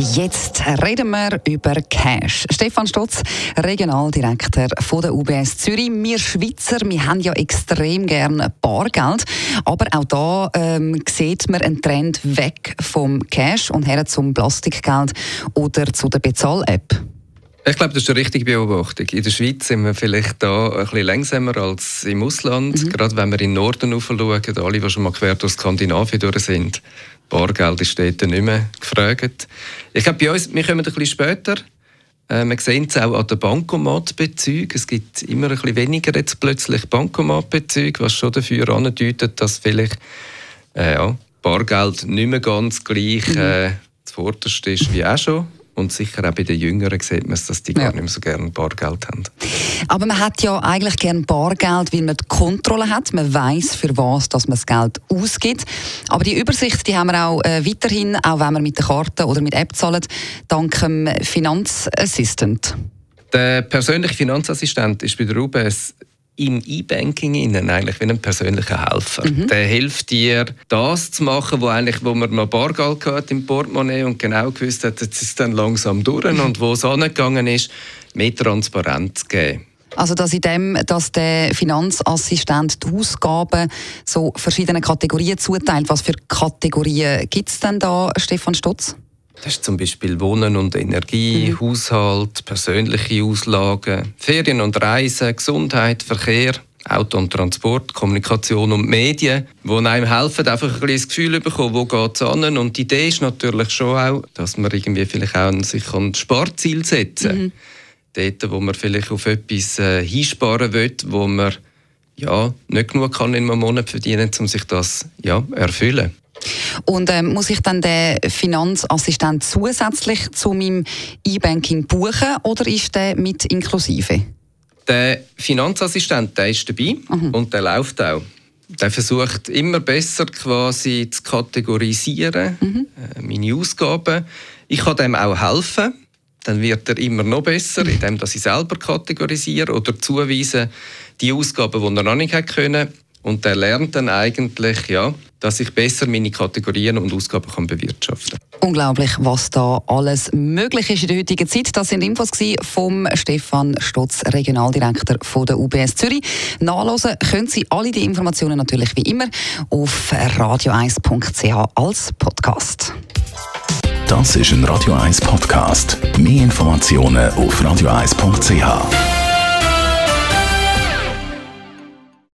Jetzt reden wir über Cash. Stefan Stotz, Regionaldirektor von der UBS Zürich. Wir Schweizer, wir haben ja extrem gerne Bargeld, aber auch da ähm, sieht man einen Trend weg vom Cash und her zum Plastikgeld oder zu der Bezahl-App. Ich glaube, das ist eine richtige Beobachtung. In der Schweiz sind wir vielleicht da ein bisschen langsamer als im Ausland. Mhm. Gerade wenn wir in den Norden schauen, alle, die schon mal quer durch Skandinavien durch sind, Bargeld ist dort nicht mehr gefragt. Ich glaube, bei uns, wir kommen ein bisschen später. Äh, wir sehen es auch an den Bankomatbezügen. Es gibt immer ein bisschen weniger jetzt plötzlich Bankomatbezüge, was schon dafür andeutet, dass vielleicht äh, ja, Bargeld nicht mehr ganz gleich mhm. äh, zuvorderst ist wie auch schon. Und sicher auch bei den Jüngeren sieht man es, dass die ja. gar nicht mehr so gerne Bargeld haben. Aber man hat ja eigentlich gerne Bargeld, weil man die Kontrolle hat. Man weiß für was dass man das Geld ausgibt. Aber die Übersicht die haben wir auch äh, weiterhin, auch wenn man mit der Karte oder mit App zahlt, dank dem Finanzassistent. Der persönliche Finanzassistent ist bei der UBS im E-Banking eigentlich wie ein persönlicher Helfer. Mhm. Der hilft dir, das zu machen, wo, eigentlich, wo man noch Bargeld hat im Portemonnaie und genau gewusst hat, jetzt ist es dann langsam durch mhm. und wo es angegangen ist, mehr Transparenz zu geben. Also dass in dem, dass der Finanzassistent die Ausgaben so verschiedene Kategorien zuteilt. Was für Kategorien gibt es denn da, Stefan Stotz? Das ist zum Beispiel Wohnen und Energie, mhm. Haushalt, persönliche Auslagen, Ferien und Reisen, Gesundheit, Verkehr, Auto und Transport, Kommunikation und Medien, die einem helfen, einfach ein bisschen das Gefühl bekommen, wo geht es an. Und die Idee ist natürlich schon auch, dass man irgendwie vielleicht auch sich ein Sparziel setzen mhm. Dort, wo man vielleicht auf etwas äh, hinsparen will, wo man ja, nicht genug kann in einem Monat verdienen, um sich das ja, erfüllen. Und ähm, muss ich dann den Finanzassistent zusätzlich zu meinem E-Banking buchen oder ist der mit inklusive? Der Finanzassistent der ist dabei mhm. und der läuft auch. Der versucht immer besser quasi zu kategorisieren, mhm. äh, meine Ausgaben. Ich kann dem auch helfen. Dann wird er immer noch besser, indem ich selber kategorisiere oder zuweisen die Ausgaben, die er noch nicht können. Und er lernt dann eigentlich, ja, dass ich besser meine Kategorien und Ausgaben kann bewirtschaften kann. Unglaublich, was da alles möglich ist in der heutigen Zeit. Das sind Infos vom Stefan Stotz, Regionaldirektor von der UBS Zürich. Nachlesen können Sie alle die Informationen natürlich wie immer auf radio1.ch als Podcast. Das ist ein Radio 1 Podcast. Mehr Informationen auf radio1.ch.